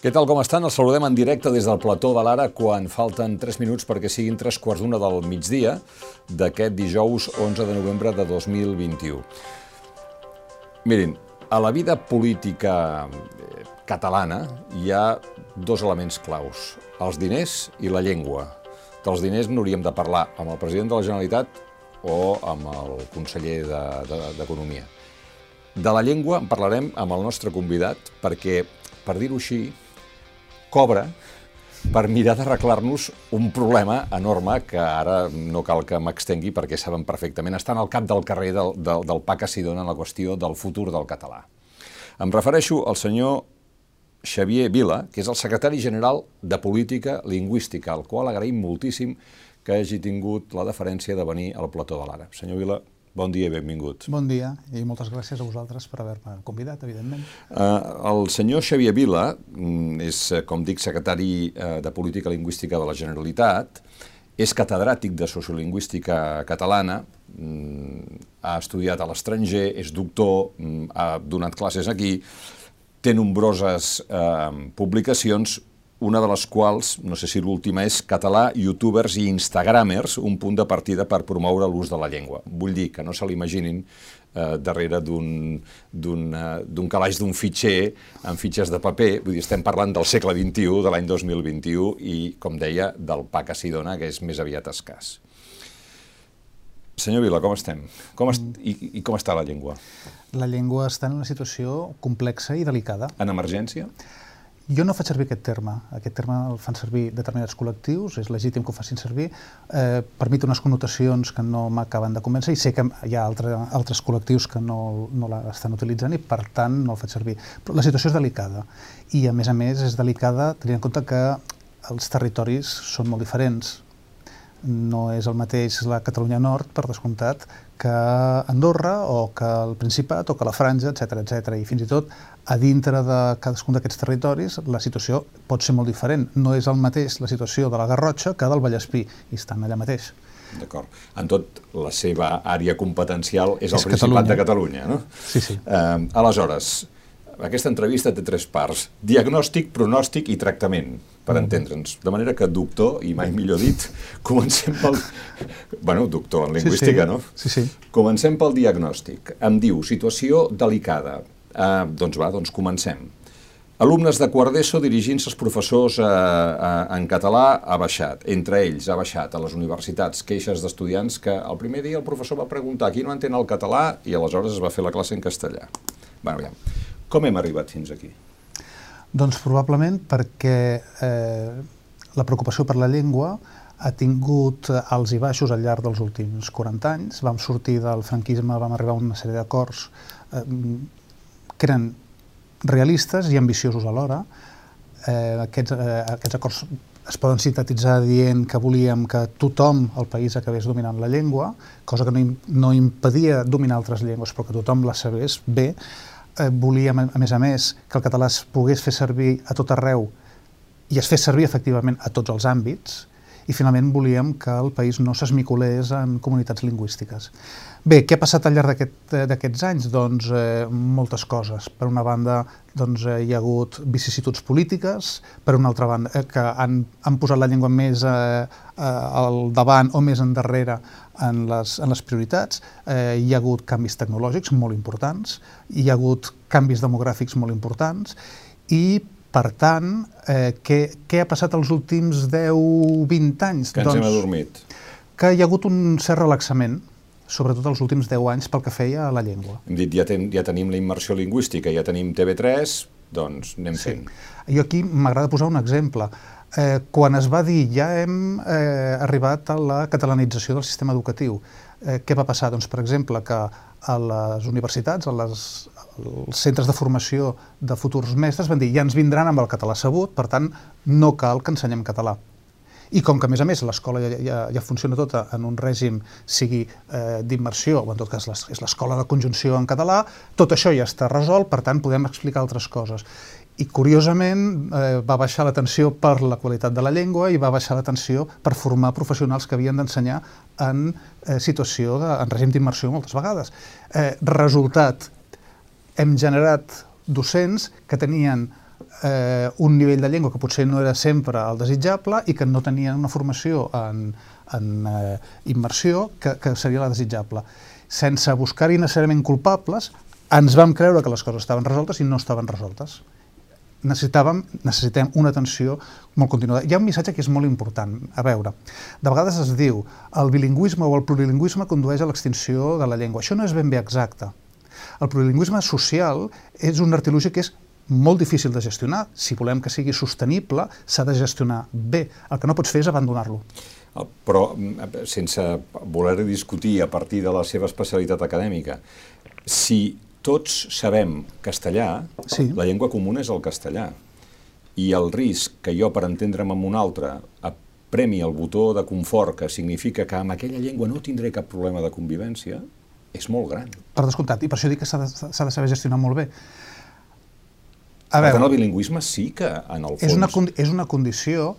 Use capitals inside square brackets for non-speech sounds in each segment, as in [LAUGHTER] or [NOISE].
Què tal, com estan? Els saludem en directe des del plató de l'Ara quan falten 3 minuts perquè siguin 3 quarts d'una del migdia d'aquest dijous 11 de novembre de 2021. Mirin, a la vida política eh, catalana hi ha dos elements claus, els diners i la llengua. Dels diners n'hauríem de parlar amb el president de la Generalitat o amb el conseller d'Economia. De, de la llengua en parlarem amb el nostre convidat perquè, per dir-ho així, cobra per mirar d'arreglar-nos un problema enorme que ara no cal que m'extengui perquè saben perfectament, estan al cap del carrer del, del, del PAC a Sidona en la qüestió del futur del català. Em refereixo al senyor Xavier Vila, que és el secretari general de Política Lingüística, al qual agraïm moltíssim que hagi tingut la deferència de venir al plató de l'Ara. Senyor Vila, Bon dia i benvingut. Bon dia i moltes gràcies a vosaltres per haver-me convidat, evidentment. Uh, el senyor Xavier Vila mm, és, eh, com dic, secretari uh, de Política Lingüística de la Generalitat, és catedràtic de Sociolingüística catalana, mm, ha estudiat a l'estranger, és doctor, mm, ha donat classes aquí, té nombroses eh, publicacions, una de les quals, no sé si l'última, és català, youtubers i instagramers, un punt de partida per promoure l'ús de la llengua. Vull dir que no se l'imaginin eh, darrere d'un uh, calaix d'un fitxer amb fitxes de paper, vull dir, estem parlant del segle XXI, de l'any 2021, i, com deia, del pa que s'hi dona, que és més aviat escàs. Senyor Vila, com estem? Com est i, I com està la llengua? La llengua està en una situació complexa i delicada. En emergència? Jo no faig servir aquest terme. Aquest terme el fan servir determinats col·lectius, és legítim que ho facin servir. Eh, permet unes connotacions que no m'acaben de convèncer i sé que hi ha altre, altres col·lectius que no, no l'estan utilitzant i per tant no el faig servir. Però la situació és delicada i a més a més és delicada tenint en compte que els territoris són molt diferents. No és el mateix la Catalunya Nord, per descomptat, que Andorra o que el Principat o que la Franja, etc etc. I fins i tot a dintre de cadascun d'aquests territoris la situació pot ser molt diferent. No és el mateix la situació de la Garrotxa que del Vallespí, i estan allà mateix. D'acord. En tot, la seva àrea competencial és, és el Principat Catalunya. de Catalunya, no? Sí, sí. Eh, aleshores, aquesta entrevista té tres parts. Diagnòstic, pronòstic i tractament, per mm. entendre'ns. De manera que doctor, i mai millor dit, [LAUGHS] comencem pel... bueno, doctor en lingüística, sí, sí. no? Sí, sí. Comencem pel diagnòstic. Em diu, situació delicada. Uh, doncs va, doncs comencem. Alumnes de quart d'ESO dirigint-se als professors eh, eh, en català ha baixat. Entre ells ha baixat a les universitats queixes d'estudiants que el primer dia el professor va preguntar qui no entén el català i aleshores es va fer la classe en castellà. Bueno, ja. Com hem arribat fins aquí? Doncs probablement perquè eh, la preocupació per la llengua ha tingut alts i baixos al llarg dels últims 40 anys. Vam sortir del franquisme, vam arribar a una sèrie d'acords eh, que eren realistes i ambiciosos alhora. Eh, aquests, eh, aquests acords es poden sintetitzar dient que volíem que tothom al país acabés dominant la llengua, cosa que no, no impedia dominar altres llengües, però que tothom la sabés bé, eh, volíem, a més a més, que el català es pogués fer servir a tot arreu i es fes servir efectivament a tots els àmbits, i finalment volíem que el país no s'esmicolés en comunitats lingüístiques. Bé, què ha passat al llarg d'aquest, d'aquests anys? Doncs eh, moltes coses. Per una banda, doncs, eh, hi ha hagut vicissituds polítiques, per una altra banda, eh, que han, han posat la llengua més eh, eh, al davant o més endarrere en les, en les prioritats. Eh, hi ha hagut canvis tecnològics molt importants, hi ha hagut canvis demogràfics molt importants i per tant, eh, què, què ha passat els últims 10-20 anys? Que ens doncs, hem adormit. Que hi ha hagut un cert relaxament, sobretot els últims 10 anys pel que feia a la llengua. Hem dit, ja, ten, ja tenim la immersió lingüística, ja tenim TV3, doncs anem sí. fent. Jo aquí m'agrada posar un exemple. Eh, quan es va dir ja hem eh, arribat a la catalanització del sistema educatiu, eh, què va passar? Doncs, per exemple, que a les universitats, a les, als centres de formació de futurs mestres, van dir ja ens vindran amb el català sabut, per tant, no cal que ensenyem català. I com que, a més a més, l'escola ja, ja, ja funciona tota en un règim, sigui eh, d'immersió, o en tot cas és l'escola de conjunció en català, tot això ja està resolt, per tant, podem explicar altres coses i curiosament eh, va baixar l'atenció per la qualitat de la llengua i va baixar l'atenció per formar professionals que havien d'ensenyar en eh, situació, de, en règim d'immersió moltes vegades. Eh, resultat, hem generat docents que tenien eh, un nivell de llengua que potser no era sempre el desitjable i que no tenien una formació en, en eh, immersió que, que seria la desitjable. Sense buscar-hi necessàriament culpables, ens vam creure que les coses estaven resoltes i no estaven resoltes necessitàvem, necessitem una atenció molt continuada. Hi ha un missatge que és molt important. A veure, de vegades es diu el bilingüisme o el plurilingüisme condueix a l'extinció de la llengua. Això no és ben bé exacte. El plurilingüisme social és un artilugi que és molt difícil de gestionar. Si volem que sigui sostenible, s'ha de gestionar bé. El que no pots fer és abandonar-lo. Ah, però, sense voler discutir a partir de la seva especialitat acadèmica, si tots sabem castellà, sí. la llengua comuna és el castellà. I el risc que jo, per entendre'm amb un altre, premi el botó de confort, que significa que amb aquella llengua no tindré cap problema de convivència, és molt gran. Per descomptat, i per això dic que s'ha de, de saber gestionar molt bé. A per veure, tant, el bilingüisme sí que, en el fons... És una, és una condició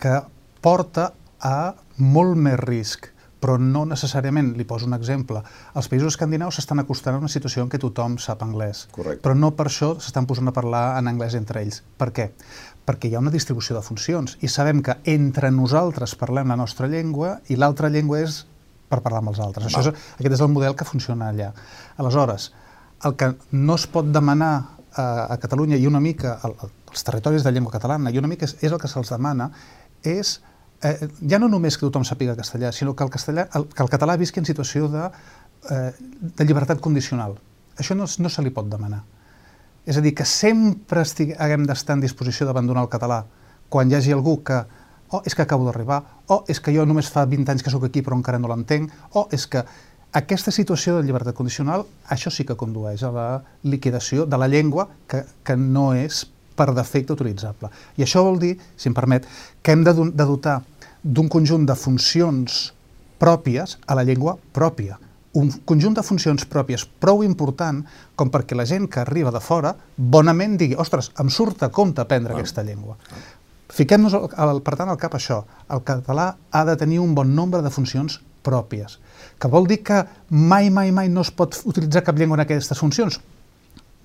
que porta a molt més risc però no necessàriament, li poso un exemple, els països escandinaus s'estan acostant a una situació en què tothom sap anglès, Correcte. però no per això s'estan posant a parlar en anglès entre ells. Per què? Perquè hi ha una distribució de funcions i sabem que entre nosaltres parlem la nostra llengua i l'altra llengua és per parlar amb els altres. Això és, aquest és el model que funciona allà. Aleshores, el que no es pot demanar a, a Catalunya i una mica als territoris de llengua catalana i una mica és, és el que se'ls demana és eh, ja no només que tothom sàpiga castellà, sinó que el, castellà, el, que el català visqui en situació de, eh, de llibertat condicional. Això no, no se li pot demanar. És a dir, que sempre estig, haguem d'estar en disposició d'abandonar el català quan hi hagi algú que o oh, és que acabo d'arribar, o oh, és que jo només fa 20 anys que sóc aquí però encara no l'entenc, o oh, és que aquesta situació de llibertat condicional, això sí que condueix a la liquidació de la llengua que, que no és per defecte utilitzable. I això vol dir, si em permet, que hem de, de dotar d'un conjunt de funcions pròpies a la llengua pròpia. Un conjunt de funcions pròpies prou important com perquè la gent que arriba de fora bonament digui ostres, em surt a compte aprendre aquesta llengua. Fiquem-nos, per tant, al cap això. El català ha de tenir un bon nombre de funcions pròpies, que vol dir que mai, mai, mai no es pot utilitzar cap llengua en aquestes funcions.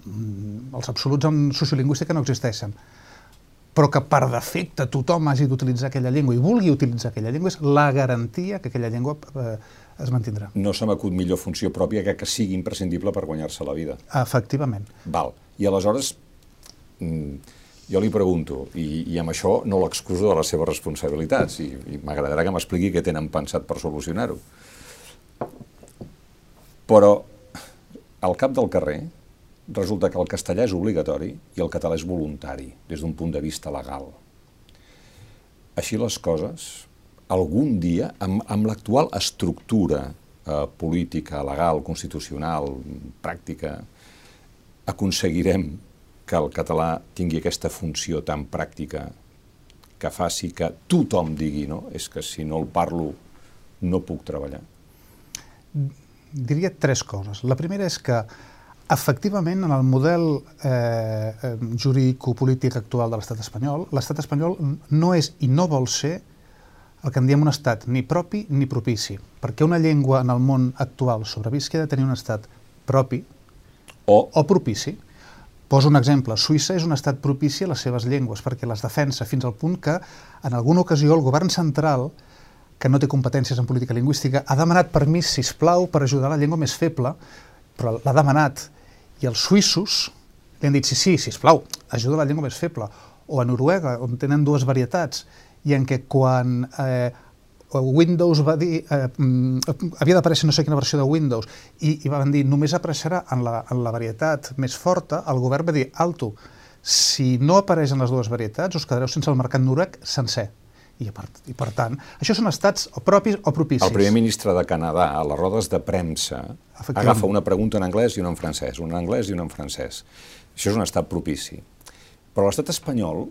Mm, els absoluts en sociolingüística no existeixen però que per defecte tothom hagi d'utilitzar aquella llengua i vulgui utilitzar aquella llengua és la garantia que aquella llengua eh, es mantindrà. No se m'acut millor funció pròpia que que sigui imprescindible per guanyar-se la vida. Efectivament. Val. I aleshores, mm, jo li pregunto, i, i amb això no l'excuso de les seves responsabilitats, i, i m'agradarà que m'expliqui què tenen pensat per solucionar-ho. Però al cap del carrer, resulta que el castellà és obligatori i el català és voluntari, des d'un punt de vista legal. Així les coses, algun dia, amb, amb l'actual estructura eh, política, legal, constitucional, pràctica, aconseguirem que el català tingui aquesta funció tan pràctica que faci que tothom digui, no? És que si no el parlo no puc treballar. Diria tres coses. La primera és que Efectivament, en el model eh, eh, jurídico-polític actual de l'estat espanyol, l'estat espanyol no és i no vol ser el que en diem un estat ni propi ni propici, perquè una llengua en el món actual sobrevisqui ha de tenir un estat propi o, o propici. Poso un exemple. Suïssa és un estat propici a les seves llengües perquè les defensa fins al punt que en alguna ocasió el govern central que no té competències en política lingüística, ha demanat permís, si plau, per ajudar la llengua més feble, però l'ha demanat i els suïssos li han dit, sí, sí, sisplau, ajuda la llengua més feble. O a Noruega, on tenen dues varietats, i en què quan eh, Windows va dir, eh, mm, havia d'aparèixer no sé quina versió de Windows, i, i van dir, només apareixerà en la, en la varietat més forta, el govern va dir, alto, si no apareixen les dues varietats, us quedareu sense el mercat noruec sencer. I per, I per tant, això són estats o propis o propicis. El primer ministre de Canadà, a les rodes de premsa, agafa una pregunta en anglès i una en francès, una en anglès i una en francès. Això és un estat propici. Però l'estat espanyol,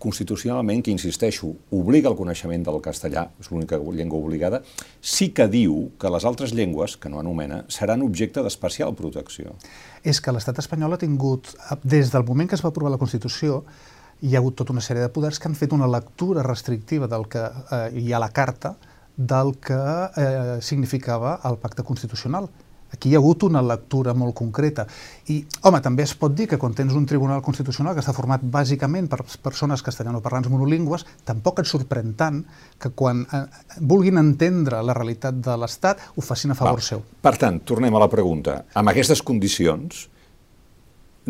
constitucionalment, que insisteixo, obliga el coneixement del castellà, és l'única llengua obligada, sí que diu que les altres llengües, que no anomena, seran objecte d'especial protecció. És que l'estat espanyol ha tingut, des del moment que es va aprovar la Constitució, hi ha hagut tota una sèrie de poders que han fet una lectura restrictiva del que eh, hi ha a la carta del que eh, significava el pacte constitucional. Aquí hi ha hagut una lectura molt concreta. I, home, també es pot dir que quan tens un tribunal constitucional que està format bàsicament per persones castellanoparlants monolingües, tampoc et sorprèn tant que quan eh, vulguin entendre la realitat de l'Estat ho facin a favor Val. seu. Per tant, tornem a la pregunta. Amb aquestes condicions,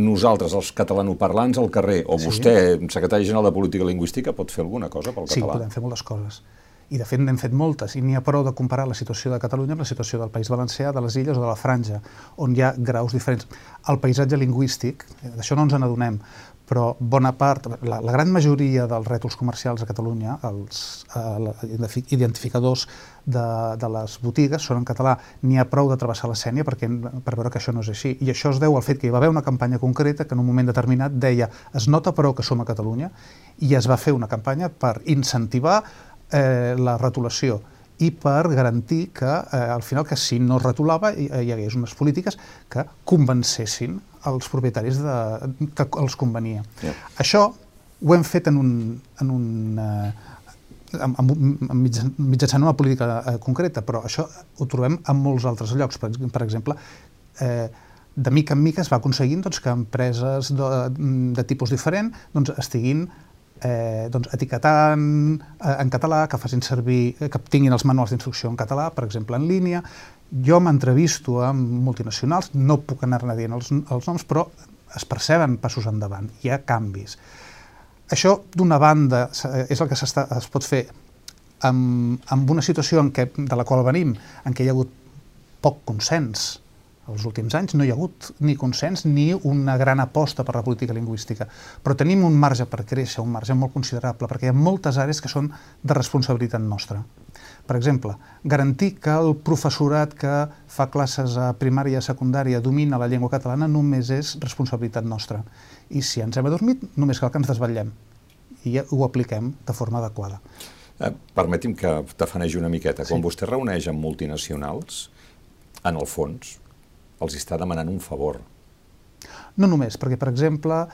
nosaltres, els catalanoparlants al carrer, o sí. vostè, secretari general de Política Lingüística, pot fer alguna cosa pel sí, català? Sí, podem fer moltes coses i de fet n'hem fet moltes, i n'hi ha prou de comparar la situació de Catalunya amb la situació del País Valencià, de les Illes o de la Franja, on hi ha graus diferents. El paisatge lingüístic, eh, d'això no ens n'adonem, però bona part, la, la gran majoria dels rètols comercials a Catalunya, els eh, identificadors de, de les botigues són en català. N'hi ha prou de travessar la Sènia perquè, per veure que això no és així. I això es deu al fet que hi va haver una campanya concreta que en un moment determinat deia es nota però que som a Catalunya i es va fer una campanya per incentivar eh, la retolació i per garantir que, eh, al final, que si no es retolava hi, hi hagués unes polítiques que convencessin els propietaris de, que els convenia. Yeah. Això ho hem fet en un, en un eh, amb, amb, mitjançant una política eh, concreta, però això ho trobem en molts altres llocs. Per, per exemple, eh, de mica en mica es va aconseguint doncs, que empreses de, de tipus diferent doncs, estiguin eh, doncs, etiquetant eh, en català, que facin servir, eh, que tinguin els manuals d'instrucció en català, per exemple, en línia. Jo m'entrevisto amb multinacionals, no puc anar-ne dient els, els noms, però es perceben passos endavant, hi ha canvis. Això, d'una banda, és el que es pot fer amb, amb una situació en què, de la qual venim, en què hi ha hagut poc consens, els últims anys no hi ha hagut ni consens ni una gran aposta per la política lingüística, però tenim un marge per créixer, un marge molt considerable, perquè hi ha moltes àrees que són de responsabilitat nostra. Per exemple, garantir que el professorat que fa classes a primària i a secundària domina la llengua catalana només és responsabilitat nostra. I si ens hem adormit, només cal que ens desvetllem i ho apliquem de forma adequada. Eh, permeti'm que t'afanegi una miqueta. Quan sí. vostè reuneix amb multinacionals, en el fons, els està demanant un favor. No només, perquè, per exemple,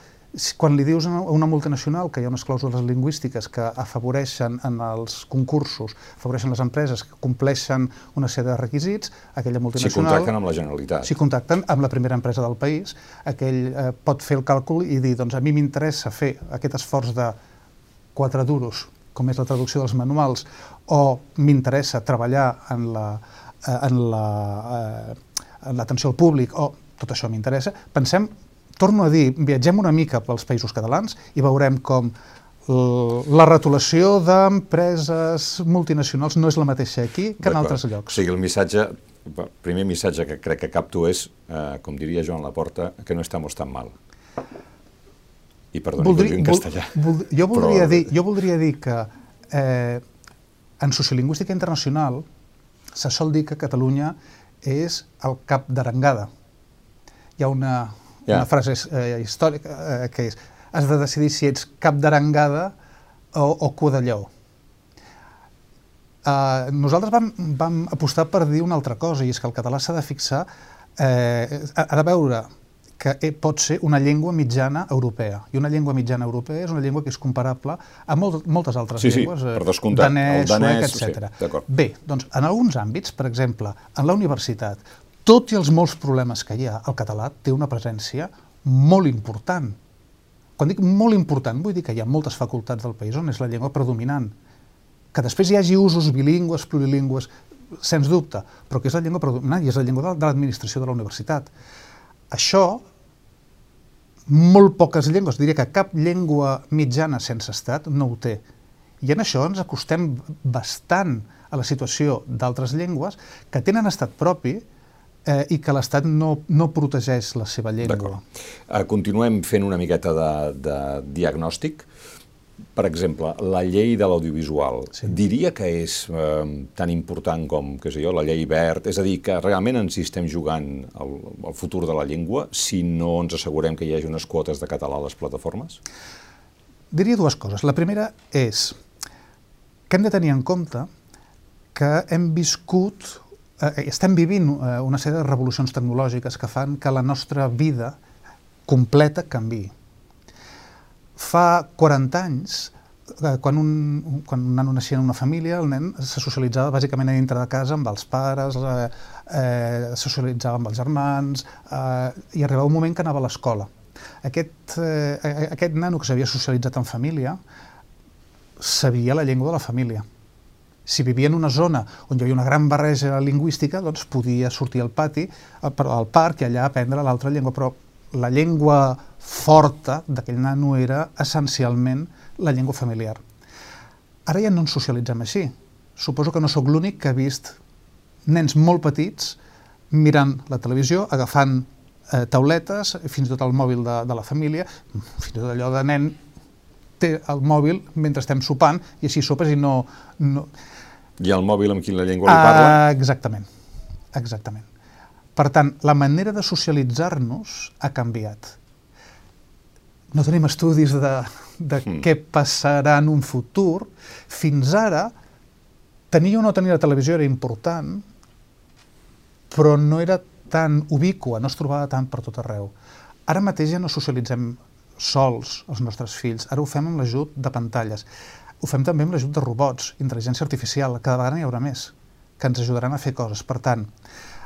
quan li dius a una multinacional que hi ha unes clàusules lingüístiques que afavoreixen en els concursos, afavoreixen les empreses que compleixen una sèrie de requisits, aquella multinacional... Si contacten amb la Generalitat. Si contacten amb la primera empresa del país, aquell eh, pot fer el càlcul i dir, doncs a mi m'interessa fer aquest esforç de quatre duros, com és la traducció dels manuals, o m'interessa treballar en la, eh, en la eh, l'atenció al públic, o oh, tot això m'interessa, pensem, torno a dir, viatgem una mica pels països catalans i veurem com la retolació d'empreses multinacionals no és la mateixa aquí que en altres llocs. O sigui, el missatge, el primer missatge que crec que capto és, eh, com diria Joan Laporta, que no estamos tan mal. I perdoni Voldri, que en castellà. Vol, jo, voldria però... dir, jo voldria dir que eh, en sociolingüística internacional se sol dir que Catalunya és el cap d'arengada. Hi ha una, yeah. una frase eh, històrica eh, que és has de decidir si ets cap d'arengada o, o cua de lleó. Uh, nosaltres vam, vam apostar per dir una altra cosa, i és que el català s'ha de fixar, eh, ha de veure que eh, pot ser una llengua mitjana europea. I una llengua mitjana europea és una llengua que és comparable a molt, moltes altres sí, llengües, sí, per eh, descomptat, danès, el danès, suec, etc. Sí, Bé, doncs en alguns àmbits, per exemple, en la universitat, tot i els molts problemes que hi ha, el català té una presència molt important. Quan dic molt important, vull dir que hi ha moltes facultats del país on és la llengua predominant. Que després hi hagi usos bilingües, plurilingües, sens dubte, però que és la llengua predominant i és la llengua de l'administració de la universitat. Això, molt poques llengües, diria que cap llengua mitjana sense estat no ho té. I en això ens acostem bastant a la situació d'altres llengües que tenen estat propi eh, i que l'Estat no, no protegeix la seva llengua. Uh, continuem fent una miqueta de, de diagnòstic. Per exemple, la llei de l'audiovisual, sí. diria que és eh, tan important com, que sé jo, la llei verd, és a dir, que realment ens hi estem jugant el, el futur de la llengua si no ens assegurem que hi hagi unes quotes de català a les plataformes? Diria dues coses. La primera és que hem de tenir en compte que hem viscut, eh, estem vivint eh, una sèrie de revolucions tecnològiques que fan que la nostra vida completa canvi fa 40 anys eh, quan un, quan un nano naixia en una família, el nen se socialitzava bàsicament a dintre de casa amb els pares, eh, eh, se socialitzava amb els germans, eh, i arribava un moment que anava a l'escola. Aquest, eh, aquest nano que s'havia socialitzat en família sabia la llengua de la família. Si vivia en una zona on hi havia una gran barreja lingüística, doncs podia sortir al pati, al, al parc i allà aprendre l'altra llengua, però la llengua forta d'aquell nano era essencialment la llengua familiar. Ara ja no ens socialitzem així. Suposo que no sóc l'únic que ha vist nens molt petits mirant la televisió, agafant eh, tauletes, fins i tot el mòbil de, de la família, fins i tot allò de nen té el mòbil mentre estem sopant i així sopes i no... no... I el mòbil amb quina llengua li parla? Uh, exactament, exactament. Per tant, la manera de socialitzar-nos ha canviat. No tenim estudis de, de mm. què passarà en un futur. Fins ara, tenir o no tenir la televisió era important, però no era tan ubicua, no es trobava tant per tot arreu. Ara mateix ja no socialitzem sols els nostres fills, ara ho fem amb l'ajut de pantalles. Ho fem també amb l'ajut de robots, intel·ligència artificial, cada vegada n'hi haurà més, que ens ajudaran a fer coses. Per tant,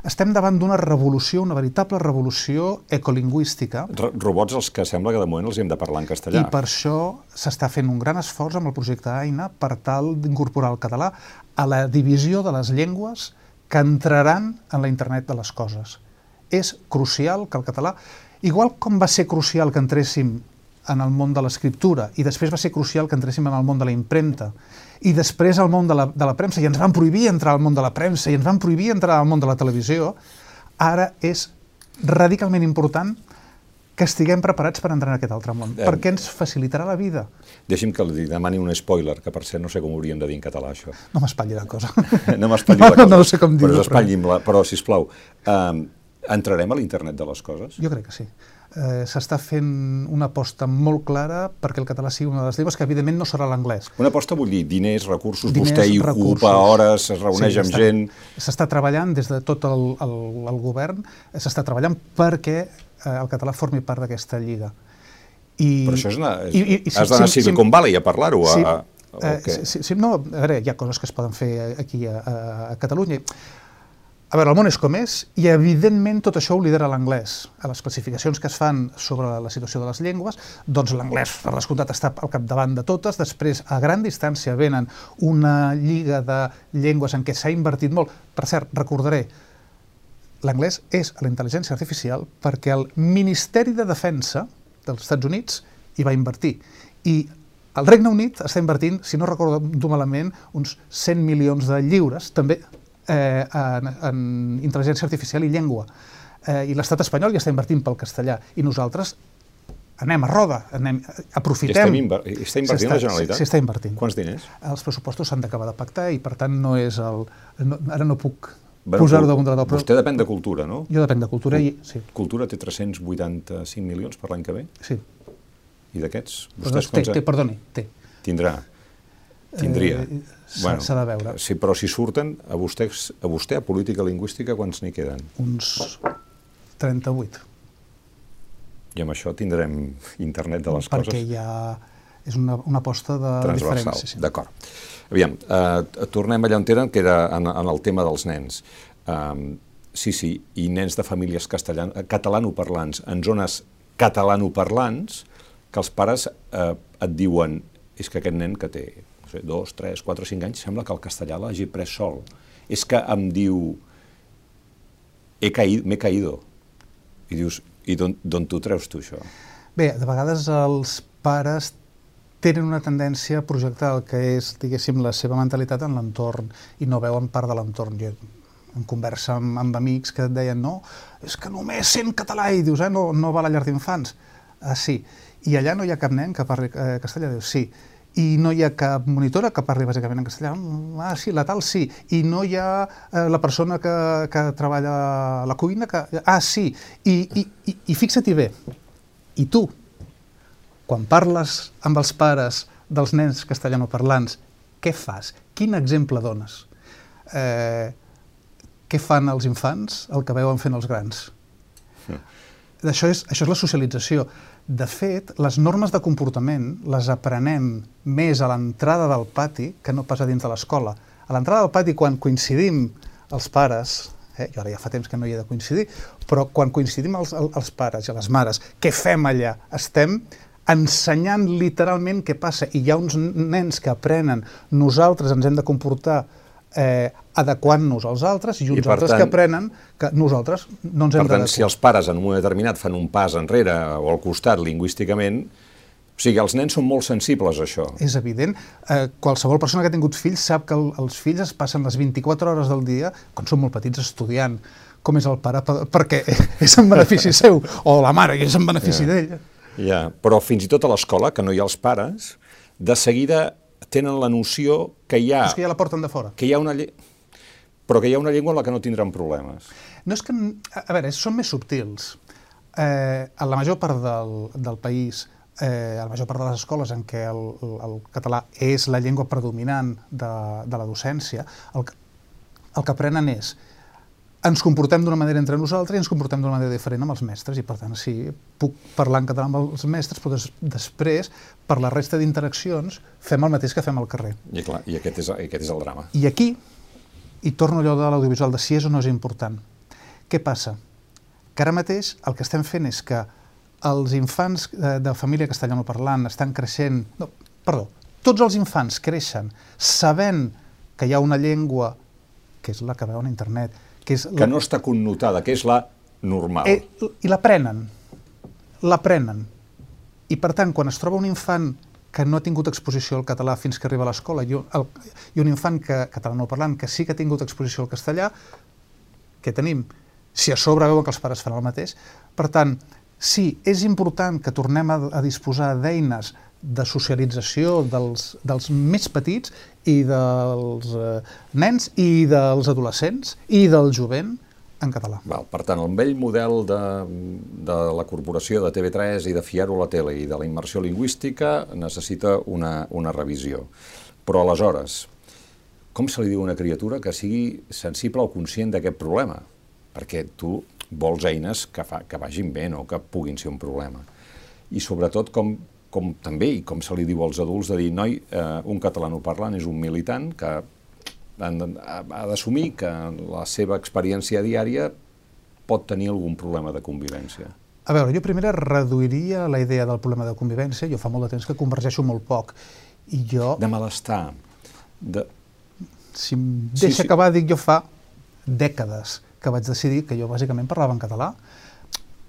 estem davant d'una revolució, una veritable revolució ecolingüística. robots els que sembla que de moment els hem de parlar en castellà. I per això s'està fent un gran esforç amb el projecte AINA per tal d'incorporar el català a la divisió de les llengües que entraran en la internet de les coses. És crucial que el català Igual com va ser crucial que entréssim en el món de l'escriptura i després va ser crucial que entréssim en el món de la impremta i després al món de la, de la premsa i ens van prohibir entrar al món de la premsa i ens van prohibir entrar al món de la televisió, ara és radicalment important que estiguem preparats per entrar en aquest altre món, eh, perquè ens facilitarà la vida. Deixi'm que li demani un spoiler, que per cert no sé com hauríem de dir en català, això. No m'espatlli la cosa. [LAUGHS] no m'espatlli no, la cosa. No, no sé com dir-ho. Però, però sisplau, um, Entrarem a l'internet de les coses? Jo crec que sí. Eh, S'està fent una aposta molt clara perquè el català sigui una de les llengües que evidentment no serà l'anglès. Una aposta vull dir diners, recursos, diners, vostè hi recursos. ocupa hores, es reuneix sí, amb gent... S'està treballant des de tot el, el, el govern, s'està treballant perquè eh, el català formi part d'aquesta lliga. I, Però això és una, és, i, i, has d'anar a Silicon sí, Valley a parlar-ho. Sí, a, a, eh, sí, sí, no, a veure, hi ha coses que es poden fer aquí a, a Catalunya a veure, el món és com és i, evidentment, tot això ho lidera l'anglès. A les classificacions que es fan sobre la situació de les llengües, doncs l'anglès, per descomptat, està al capdavant de totes. Després, a gran distància, venen una lliga de llengües en què s'ha invertit molt. Per cert, recordaré, l'anglès és la intel·ligència artificial perquè el Ministeri de Defensa dels Estats Units hi va invertir. I el Regne Unit està invertint, si no recordo malament, uns 100 milions de lliures, també eh, en, en intel·ligència artificial i llengua. Eh, I l'estat espanyol ja està invertint pel castellà. I nosaltres anem a roda, anem, aprofitem... I estem inver està invertint la Generalitat? S'està invertint. Quants diners? Els pressupostos s'han d'acabar de pactar i, per tant, no és el... No, ara no puc bueno, posar-ho damunt de la taula. Vostè depèn de cultura, no? Jo depèn de cultura i... Sí. Cultura té 385 milions per l'any que ve? Sí. I d'aquests? Vostès té, té, perdoni, té. Tindrà. Tindria. Eh, S'ha bueno, de veure. Sí, però si surten, a vostè, a vostè, a política lingüística, quants n'hi queden? Uns 38. I amb això tindrem internet de les Perquè coses? Perquè ja és una, una aposta de diferència. Sí. d'acord. Aviam, eh, tornem allà on eren, que era en, en el tema dels nens. Um, sí, sí, i nens de famílies catalanoparlants en zones catalanoparlants que els pares eh, et diuen és que aquest nen que té sé, dos, tres, quatre, cinc anys, sembla que el castellà l'hagi pres sol. És que em diu, he caído, m'he caído. I dius, i d'on tu treus tu això? Bé, de vegades els pares tenen una tendència a projectar el que és, diguéssim, la seva mentalitat en l'entorn i no veuen part de l'entorn. Jo en conversa amb, amb amics que et deien no, és que només sent català i dius, eh, no, no va a la llar d'infants. Ah, sí. I allà no hi ha cap nen que parli eh, castellà? Dius, sí i no hi ha cap monitora que parli bàsicament en castellà. Ah, sí, la tal sí. I no hi ha eh, la persona que, que treballa a la cuina que... Ah, sí. I, i, i, i fixa-t'hi bé, i tu, quan parles amb els pares dels nens castellanoparlants, què fas? Quin exemple dones? Eh, què fan els infants? El que veuen fent els grans. Això és, això és la socialització. De fet, les normes de comportament les aprenem més a l'entrada del pati que no pas a dins de l'escola. A l'entrada del pati, quan coincidim els pares, eh, jo ara ja fa temps que no hi he de coincidir, però quan coincidim els, els pares i les mares, què fem allà? Estem ensenyant literalment què passa. I hi ha uns nens que aprenen, nosaltres ens hem de comportar eh, adequant-nos als altres i uns I altres tant, que aprenen que nosaltres no ens hem d'adequar. Per tant, si els pares en un moment determinat fan un pas enrere o al costat lingüísticament, o sigui, els nens són molt sensibles a això. És evident. Eh, qualsevol persona que ha tingut fills sap que el, els fills es passen les 24 hores del dia, quan són molt petits, estudiant com és el pare, perquè [LAUGHS] és en benefici [LAUGHS] seu, o la mare, i és en benefici yeah. d'ell. Ja, yeah. però fins i tot a l'escola, que no hi ha els pares, de seguida tenen la noció que hi ha... És que ja la porten de fora. Que hi ha una però que hi ha una llengua en la que no tindran problemes. No és que... A veure, són més subtils. Eh, a la major part del, del país, eh, a la major part de les escoles en què el, el català és la llengua predominant de, de la docència, el, el que aprenen és ens comportem d'una manera entre nosaltres i ens comportem d'una manera diferent amb els mestres i per tant sí, puc parlar en català amb els mestres però des, després per la resta d'interaccions fem el mateix que fem al carrer. I clar, i aquest és, aquest és el drama. I aquí, i torno allò de l'audiovisual de si és o no és important, què passa? Que ara mateix el que estem fent és que els infants de, de família castellanoparlant estan creixent... No, perdó, tots els infants creixen sabent que hi ha una llengua que és la que veuen a internet, que, és que la... no està connotada, que és la normal. Eh, I l'aprenen, l'aprenen. I per tant, quan es troba un infant que no ha tingut exposició al català fins que arriba a l'escola i, i un infant que, català no parlant que sí que ha tingut exposició al castellà, què tenim? Si a sobre veuen que els pares fan el mateix. Per tant, sí, és important que tornem a, a disposar d'eines de socialització dels, dels més petits i dels eh, nens i dels adolescents i del jovent en català. Val, per tant, el vell model de, de la corporació de TV3 i de fiar-ho a la tele i de la immersió lingüística necessita una, una revisió. Però aleshores, com se li diu a una criatura que sigui sensible o conscient d'aquest problema? Perquè tu vols eines que, fa, que vagin bé, no que puguin ser un problema. I sobretot, com, com també, i com se li diu als adults, de dir, noi, eh, un catalanoparlant és un militant que ha d'assumir que la seva experiència diària pot tenir algun problema de convivència. A veure, jo primer reduiria la idea del problema de convivència, jo fa molt de temps que convergeixo molt poc, i jo... De malestar. De... Si em deixa sí, sí. acabar, dic jo fa dècades que vaig decidir que jo bàsicament parlava en català,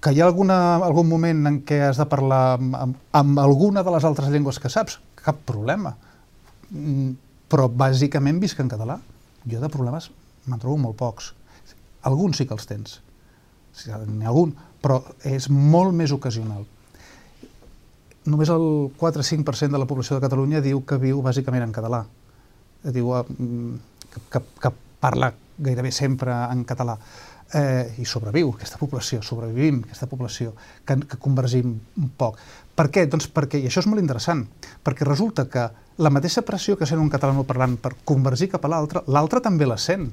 que hi ha alguna, algun moment en què has de parlar amb, amb, amb alguna de les altres llengües que saps, cap problema. Mm, però bàsicament visc en català. Jo de problemes me'n trobo molt pocs. Alguns sí que els tens, n'hi ha algun, però és molt més ocasional. Només el 4-5% de la població de Catalunya diu que viu bàsicament en català. Diu eh, que, que, que parla gairebé sempre en català eh, i sobreviu aquesta població, sobrevivim aquesta població, que, que convergim un poc. Per què? Doncs perquè, i això és molt interessant, perquè resulta que la mateixa pressió que sent un català parlant per convergir cap a l'altre, l'altre també la sent.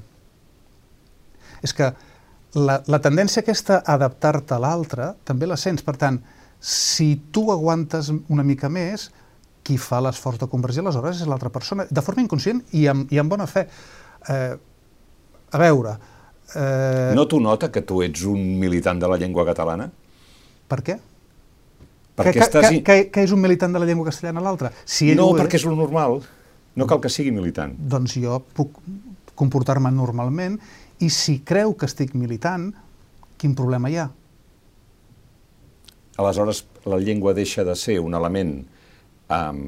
És que la, la tendència aquesta a adaptar-te a l'altre també la sents. Per tant, si tu aguantes una mica més, qui fa l'esforç de convergir aleshores és l'altra persona, de forma inconscient i amb, i amb bona fe. Eh, a veure, Eh... No t'ho nota que tu ets un militant de la llengua catalana? Per què? Perquè que, estàs... que, que, que és un militant de la llengua castellana l'altre? Si no, perquè és... és lo normal. No cal que sigui militant. Doncs jo puc comportar-me normalment i si creu que estic militant, quin problema hi ha? Aleshores, la llengua deixa de ser un element um,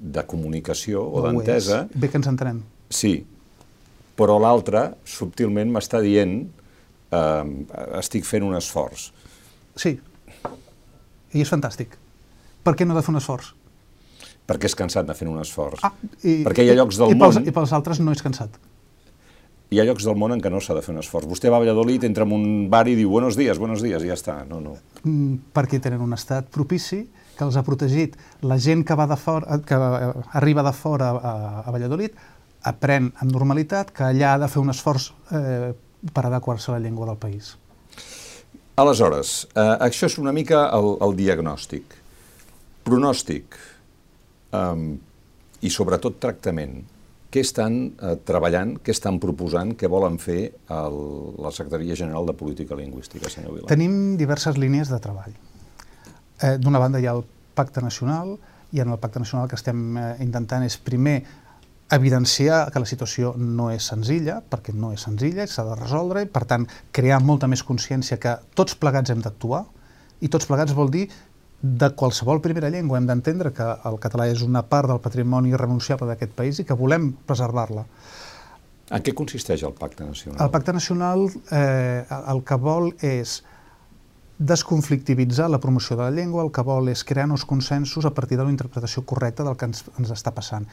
de comunicació o d'entesa... Bé que ens entenem. Sí, però l'altre subtilment m'està dient eh, estic fent un esforç. Sí, i és fantàstic. Per què no ha de fer un esforç? Perquè és cansat de fer un esforç. Ah, i, Perquè hi ha llocs del i pels, món... I pels altres no és cansat. Hi ha llocs del món en què no s'ha de fer un esforç. Vostè va a Valladolid, entra en un bar i diu buenos días, buenos días, i ja està. No, no. Mm, perquè tenen un estat propici que els ha protegit. La gent que, va de fora, que arriba de fora a, a Valladolid aprèn amb normalitat que allà ha de fer un esforç eh, per adequar-se a la llengua del país. Aleshores, eh, això és una mica el, el diagnòstic. Pronòstic eh, i sobretot tractament. Què estan eh, treballant, què estan proposant, què volen fer el, la Secretaria General de Política Lingüística, senyor Vila? Tenim diverses línies de treball. Eh, D'una banda hi ha el Pacte Nacional, i en el Pacte Nacional el que estem eh, intentant és primer evidenciar que la situació no és senzilla, perquè no és senzilla, s'ha de resoldre, i per tant crear molta més consciència que tots plegats hem d'actuar, i tots plegats vol dir de qualsevol primera llengua hem d'entendre que el català és una part del patrimoni irrenunciable d'aquest país i que volem preservar-la. En què consisteix el Pacte Nacional? El Pacte Nacional eh, el que vol és desconflictivitzar la promoció de la llengua, el que vol és crear uns consensos a partir de la interpretació correcta del que ens, ens està passant.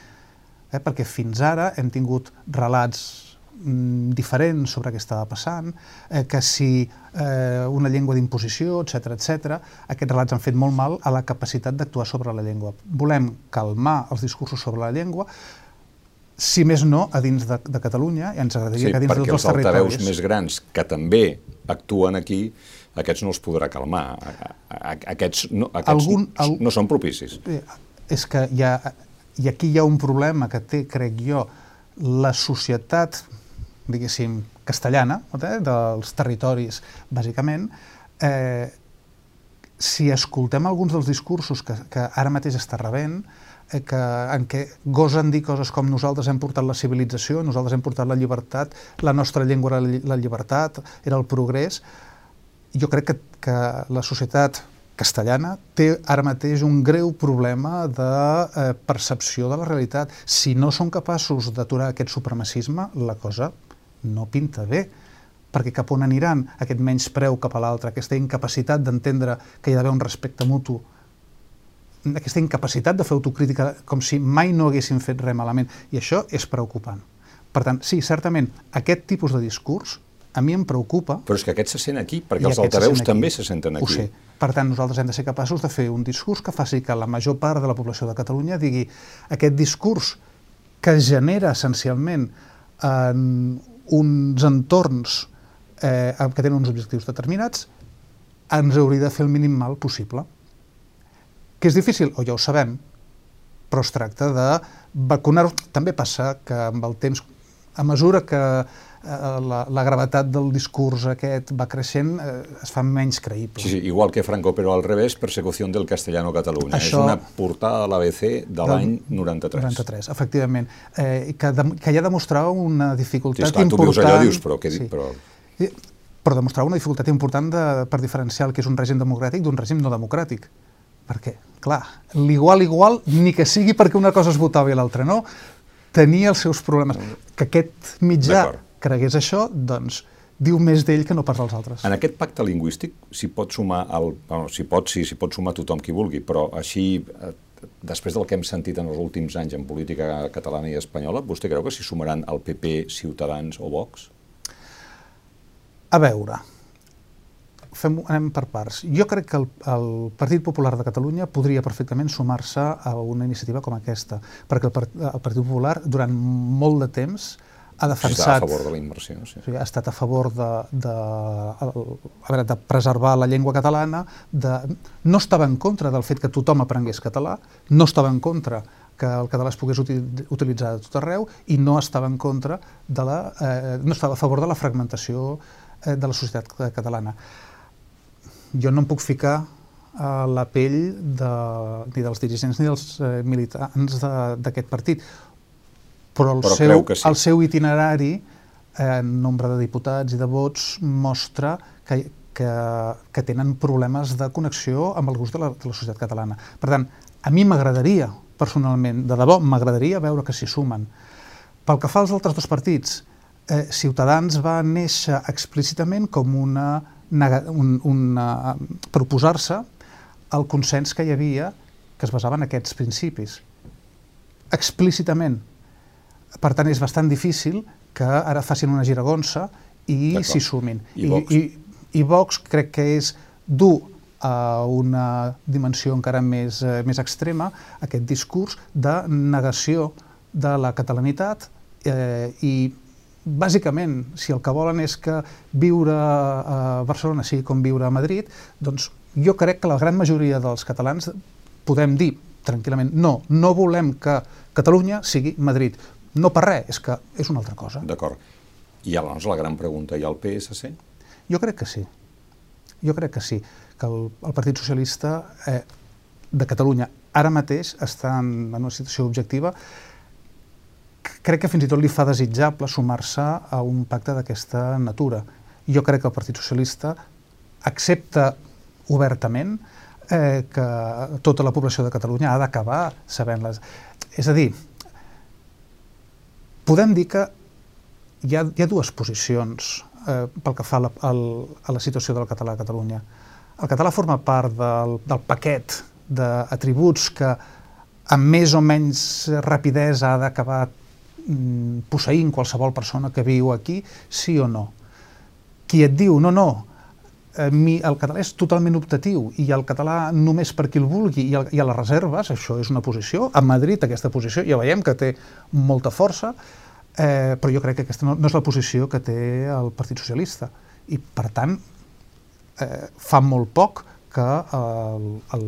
Eh? Perquè fins ara hem tingut relats mm, diferents sobre què estava passant, eh, que si eh, una llengua d'imposició, etc etc. aquests relats han fet molt mal a la capacitat d'actuar sobre la llengua. Volem calmar els discursos sobre la llengua, si més no, a dins de, de Catalunya, i ens agradaria sí, que a dins de tots els territoris... perquè els altaveus més grans, que també actuen aquí, aquests no els podrà calmar. Aquests no, aquests Algun, no són propicis. Eh, és que hi ha, i aquí hi ha un problema que té, crec jo, la societat, diguéssim, castellana, eh, dels territoris, bàsicament, eh, si escoltem alguns dels discursos que, que ara mateix està rebent, eh, que, en què gosen dir coses com nosaltres hem portat la civilització, nosaltres hem portat la llibertat, la nostra llengua era la llibertat, era el progrés, jo crec que, que la societat castellana té ara mateix un greu problema de eh, percepció de la realitat. Si no són capaços d'aturar aquest supremacisme, la cosa no pinta bé, perquè cap on aniran aquest menys preu cap a l'altre, aquesta incapacitat d'entendre que hi ha d'haver un respecte mutu, aquesta incapacitat de fer autocrítica com si mai no haguessin fet res malament, i això és preocupant. Per tant, sí, certament, aquest tipus de discurs a mi em preocupa... Però és que aquest se sent aquí, perquè els altaveus se també se senten aquí. Ho sé. Per tant, nosaltres hem de ser capaços de fer un discurs que faci que la major part de la població de Catalunya digui aquest discurs que genera essencialment en uns entorns eh, que tenen uns objectius determinats, ens hauria de fer el mínim mal possible. Que és difícil, o ja ho sabem, però es tracta de vacunar-ho. També passa que amb el temps, a mesura que la, la gravetat del discurs aquest va creixent, eh, es fa menys creïble. Sí, sí, igual que Franco, però al revés, persecució del castellano a Catalunya. Això, és una portada de l'ABC de l'any 93. 93, efectivament. Eh, que, de, que ja demostrava una dificultat sí, esclar, important... Tu vius allò, dius, però què dic, sí. però... Però demostrava una dificultat important de, per diferenciar el que és un règim democràtic d'un règim no democràtic. Perquè, clar, l'igual igual, ni que sigui perquè una cosa es votava i l'altra no, tenia els seus problemes. Que aquest mitjà cregués això, doncs diu més d'ell que no pas dels altres. En aquest pacte lingüístic s'hi pot sumar, el, bueno, s'hi pot, sí, s'hi pot sumar tothom qui vulgui, però així, eh, després del que hem sentit en els últims anys en política catalana i espanyola, vostè creu que s'hi sumaran el PP, Ciutadans o Vox? A veure, fem, anem per parts. Jo crec que el, el Partit Popular de Catalunya podria perfectament sumar-se a una iniciativa com aquesta, perquè el, el Partit Popular durant molt de temps ha defensat... Està a favor de la immersió, sí. Ha estat a favor de, de, a veure, de preservar la llengua catalana, de, no estava en contra del fet que tothom aprengués català, no estava en contra que el català es pogués utilitzar a tot arreu i no estava en contra de la, eh, no estava a favor de la fragmentació eh, de la societat catalana. Jo no em puc ficar a la pell de, ni dels dirigents ni dels eh, militants d'aquest partit però el, però seu, que sí. el seu itinerari en nombre de diputats i de vots mostra que, que, que tenen problemes de connexió amb el gust de la, de la societat catalana. Per tant, a mi m'agradaria, personalment, de debò, m'agradaria veure que s'hi sumen. Pel que fa als altres dos partits, eh, Ciutadans va néixer explícitament com una, un, una proposar-se el consens que hi havia que es basava en aquests principis. Explícitament, per tant, és bastant difícil que ara facin una giragonsa i s'hi sumin. I Vox? I, i, I Vox crec que és dur a una dimensió encara més, eh, més extrema aquest discurs de negació de la catalanitat eh, i bàsicament, si el que volen és que viure a Barcelona sigui com viure a Madrid, doncs jo crec que la gran majoria dels catalans podem dir tranquil·lament no, no volem que Catalunya sigui Madrid. No per res, és que és una altra cosa. D'acord. I llavors la gran pregunta, hi ha el PSC? Jo crec que sí. Jo crec que sí, que el, el Partit Socialista eh, de Catalunya ara mateix està en, en una situació objectiva crec que fins i tot li fa desitjable sumar-se a un pacte d'aquesta natura. Jo crec que el Partit Socialista accepta obertament eh, que tota la població de Catalunya ha d'acabar sabent-les. És a dir, podem dir que hi ha, hi ha dues posicions eh, pel que fa a la, al, a la situació del català a Catalunya. El català forma part del, del paquet d'atributs que amb més o menys rapidesa ha d'acabar mm, posseint qualsevol persona que viu aquí, sí o no. Qui et diu, no, no, eh, mi, el català és totalment optatiu i el català només per qui el vulgui i, el, i a les reserves, això és una posició. A Madrid aquesta posició ja veiem que té molta força, eh, però jo crec que aquesta no, no és la posició que té el Partit Socialista. I, per tant, eh, fa molt poc que el, el,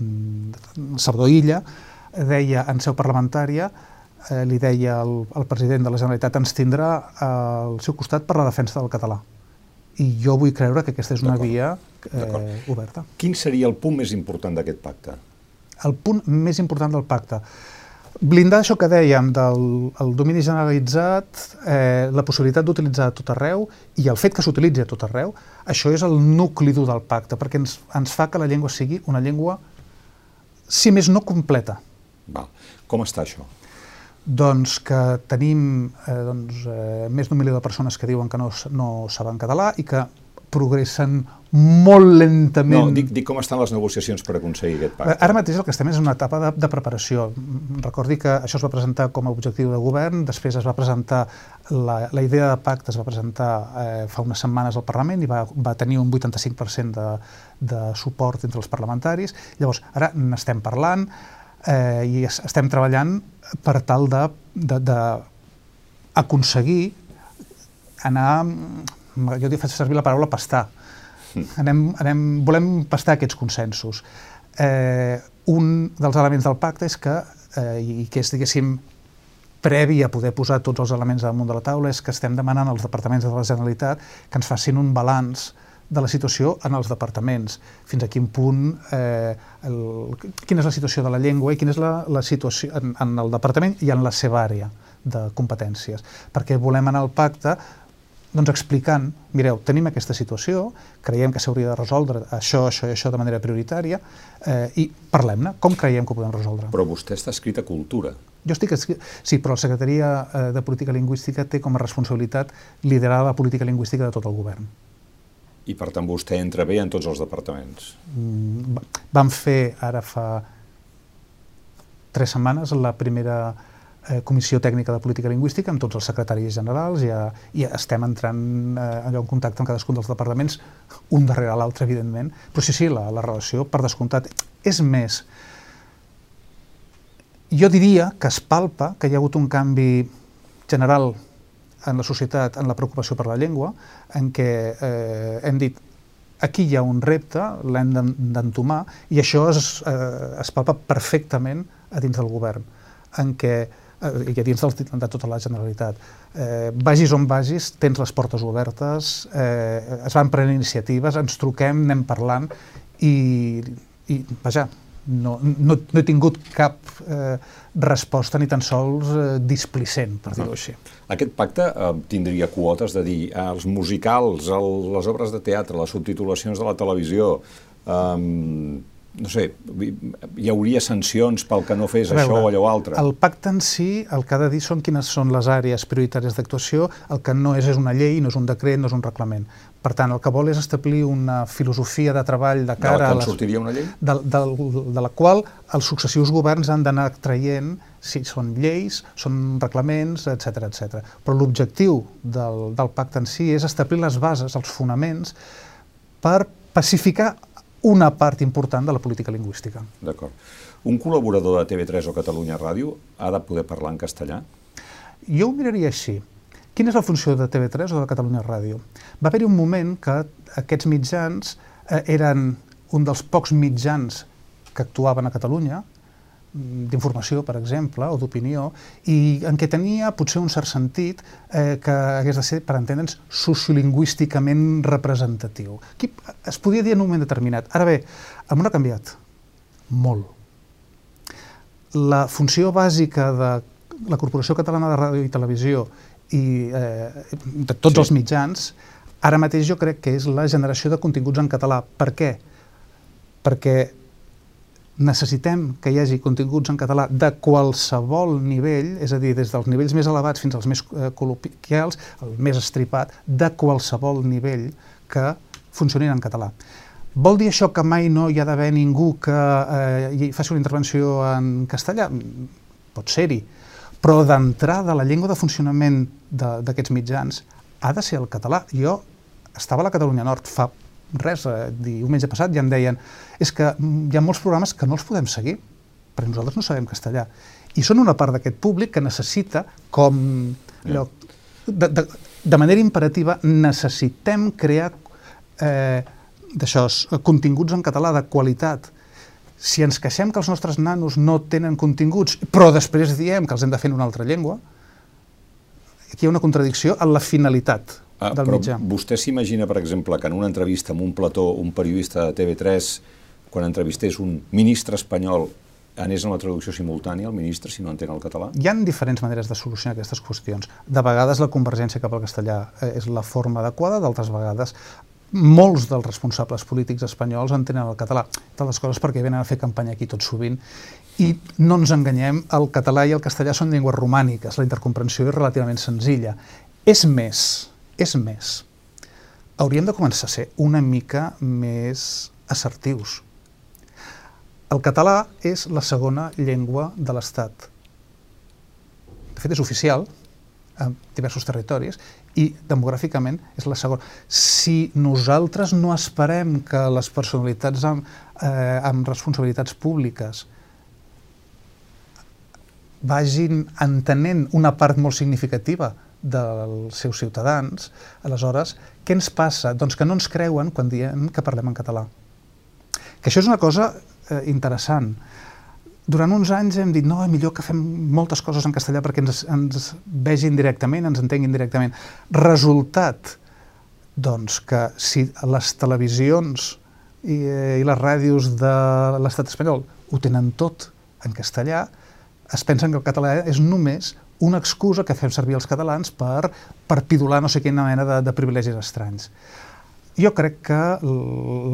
el Salvador Illa deia en seu parlamentària eh, li deia el president de la Generalitat ens tindrà al seu costat per la defensa del català i jo vull creure que aquesta és una via eh, oberta. Quin seria el punt més important d'aquest pacte? El punt més important del pacte. Blindar això que dèiem del el domini generalitzat, eh, la possibilitat d'utilitzar a tot arreu i el fet que s'utilitzi a tot arreu, això és el nucli dur del pacte, perquè ens, ens fa que la llengua sigui una llengua, si més no, completa. Val. Com està això? Doncs que tenim eh, doncs, eh, més d'un milió de persones que diuen que no, no saben català i que progressen molt lentament. No, dic, dic com estan les negociacions per aconseguir aquest pacte. Ara mateix el que estem és en una etapa de, de preparació. Recordi que això es va presentar com a objectiu de govern, després es va presentar, la, la idea de pacte es va presentar eh, fa unes setmanes al Parlament i va, va tenir un 85% de, de suport entre els parlamentaris. Llavors, ara n'estem parlant, eh, i estem treballant per tal de, de, de aconseguir anar, jo faig servir la paraula pastar, anem, anem, volem pastar aquests consensos. Eh, un dels elements del pacte és que, eh, i que és, diguéssim, previ a poder posar tots els elements damunt de la taula, és que estem demanant als departaments de la Generalitat que ens facin un balanç de la situació en els departaments, fins a quin punt, eh, el, quina és la situació de la llengua i quina és la, la situació en, en el departament i en la seva àrea de competències. Perquè volem anar al pacte doncs explicant, mireu, tenim aquesta situació, creiem que s'hauria de resoldre això, això i això de manera prioritària, eh, i parlem-ne, com creiem que ho podem resoldre? Però vostè està escrit a cultura. Jo estic escrit, sí, però la Secretaria eh, de Política Lingüística té com a responsabilitat liderar la política lingüística de tot el govern. I per tant vostè entra bé en tots els departaments. Mm, vam fer ara fa tres setmanes la primera eh, comissió tècnica de política lingüística amb tots els secretaris generals i, i estem entrant eh, allò en contacte amb cadascun dels departaments, un darrere l'altre, evidentment, però sí, sí, la, la relació, per descomptat, és més. Jo diria que es palpa que hi ha hagut un canvi general en la societat en la preocupació per la llengua, en què eh, hem dit aquí hi ha un repte, l'hem d'entomar, i això es, eh, es palpa perfectament a dins del govern, en què eh, i a dins del, de tota la Generalitat. Eh, vagis on vagis, tens les portes obertes, eh, es van prenent iniciatives, ens truquem, anem parlant, i, i vaja, no, no, no he tingut cap eh, resposta ni tan sols eh, displicent, per dir-ho així. Aquest pacte eh, tindria quotes de dir eh, els musicals, el, les obres de teatre, les subtitulacions de la televisió, eh, no sé, hi hauria sancions pel que no fes veure, això o allò altre. El pacte en si el que ha de dir són quines són les àrees prioritàries d'actuació, el que no és és una llei, no és un decret, no és un reglament. Per tant, el que vol és establir una filosofia de treball de cara de la que en sortiria una llei? De, de, de la qual els successius governs han d'anar traient si són lleis, són reglaments, etc etc. Però l'objectiu del, del pacte en si és establir les bases, els fonaments, per pacificar una part important de la política lingüística. D'acord. Un col·laborador de TV3 o Catalunya Ràdio ha de poder parlar en castellà? Jo ho miraria així. Quina és la funció de TV3 o de Catalunya Ràdio? Va haver-hi un moment que aquests mitjans eh, eren un dels pocs mitjans que actuaven a Catalunya, d'informació, per exemple, o d'opinió, i en què tenia potser un cert sentit eh, que hagués de ser, per entendre'ns, sociolingüísticament representatiu. Aquí es podia dir en un moment determinat. Ara bé, el món ha canviat. Molt. La funció bàsica de la Corporació Catalana de Ràdio i Televisió i eh, de tots sí. els mitjans, ara mateix jo crec que és la generació de continguts en català. Per què? Perquè necessitem que hi hagi continguts en català de qualsevol nivell, és a dir, des dels nivells més elevats fins als més eh, col·loquials, el més estripat, de qualsevol nivell que funcionin en català. Vol dir això que mai no hi ha d'haver ningú que eh, faci una intervenció en castellà? Pot ser-hi, però d'entrada la llengua de funcionament d'aquests mitjans ha de ser el català. Jo estava a la Catalunya Nord fa res, eh, diumenge passat ja em deien és que hi ha molts programes que no els podem seguir, perquè nosaltres no sabem castellà. I són una part d'aquest públic que necessita, com allò, de, de, de manera imperativa, necessitem crear eh, d'això, continguts en català de qualitat. Si ens queixem que els nostres nanos no tenen continguts, però després diem que els hem de fer en una altra llengua, aquí hi ha una contradicció en la finalitat ah, del però mitjà. Vostè s'imagina, per exemple, que en una entrevista amb un plató, un periodista de TV3, quan entrevistés un ministre espanyol anés en la traducció simultània, el ministre, si no entén el català? Hi han diferents maneres de solucionar aquestes qüestions. De vegades la convergència cap al castellà eh, és la forma adequada, d'altres vegades molts dels responsables polítics espanyols entenen el català, de les coses perquè venen a fer campanya aquí tot sovint, i no ens enganyem, el català i el castellà són llengües romàniques, la intercomprensió és relativament senzilla. És més, és més, hauríem de començar a ser una mica més assertius. El català és la segona llengua de l'Estat. De fet, és oficial, en diversos territoris, i demogràficament és la segona. Si nosaltres no esperem que les personalitats amb, eh, amb responsabilitats públiques vagin entenent una part molt significativa dels seus ciutadans, aleshores, què ens passa? Doncs que no ens creuen quan diem que parlem en català. Que això és una cosa eh, interessant durant uns anys hem dit no, millor que fem moltes coses en castellà perquè ens, ens vegin directament, ens entenguin directament. Resultat, doncs, que si les televisions i, eh, i les ràdios de l'estat espanyol ho tenen tot en castellà, es pensen que el català és només una excusa que fem servir els catalans per, per pidolar no sé quina mena de, de privilegis estranys jo crec que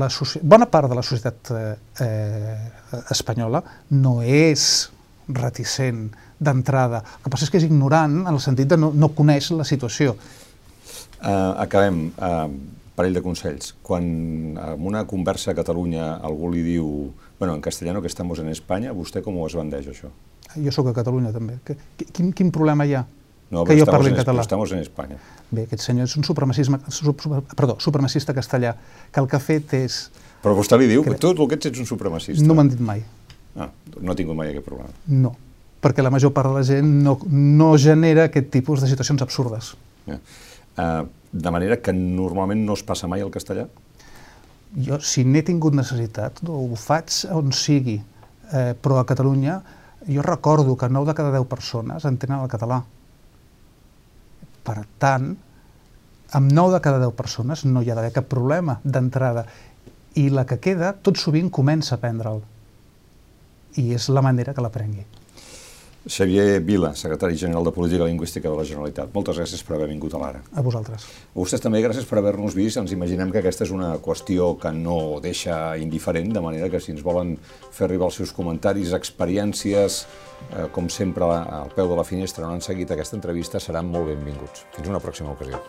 la bona part de la societat eh, eh, espanyola no és reticent d'entrada. El que passa és que és ignorant en el sentit de no, no coneix la situació. Uh, acabem. Uh, parell de consells. Quan en una conversa a Catalunya algú li diu bueno, en castellano que estamos en Espanya, vostè com ho es bandeix, això? Jo sóc a Catalunya, també. Quin, quin problema hi ha? No, que jo parli en, en català. Estamos en Espanya. Bé, aquest senyor és un supremacisme, super, perdó, supremacista castellà, que el que ha fet és... Però vostè li diu que tu el que ets ets un supremacista. No m'han dit mai. Ah, no ha tingut mai aquest problema. No, perquè la major part de la gent no, no genera aquest tipus de situacions absurdes. Ja. Uh, de manera que normalment no es passa mai el castellà? Jo, si n'he tingut necessitat, ho faig on sigui, eh, però a Catalunya jo recordo que 9 de cada 10 persones entenen el català. Per tant, amb 9 de cada 10 persones no hi ha d'haver cap problema d'entrada. I la que queda, tot sovint comença a prendre'l. I és la manera que l'aprengui. Xavier Vila, secretari general de Política Lingüística de la Generalitat. Moltes gràcies per haver vingut a l'Ara. A vosaltres. A vostès també gràcies per haver-nos vist. Ens imaginem que aquesta és una qüestió que no deixa indiferent, de manera que si ens volen fer arribar els seus comentaris, experiències, eh, com sempre al peu de la finestra no han seguit aquesta entrevista, seran molt benvinguts. Fins una pròxima ocasió.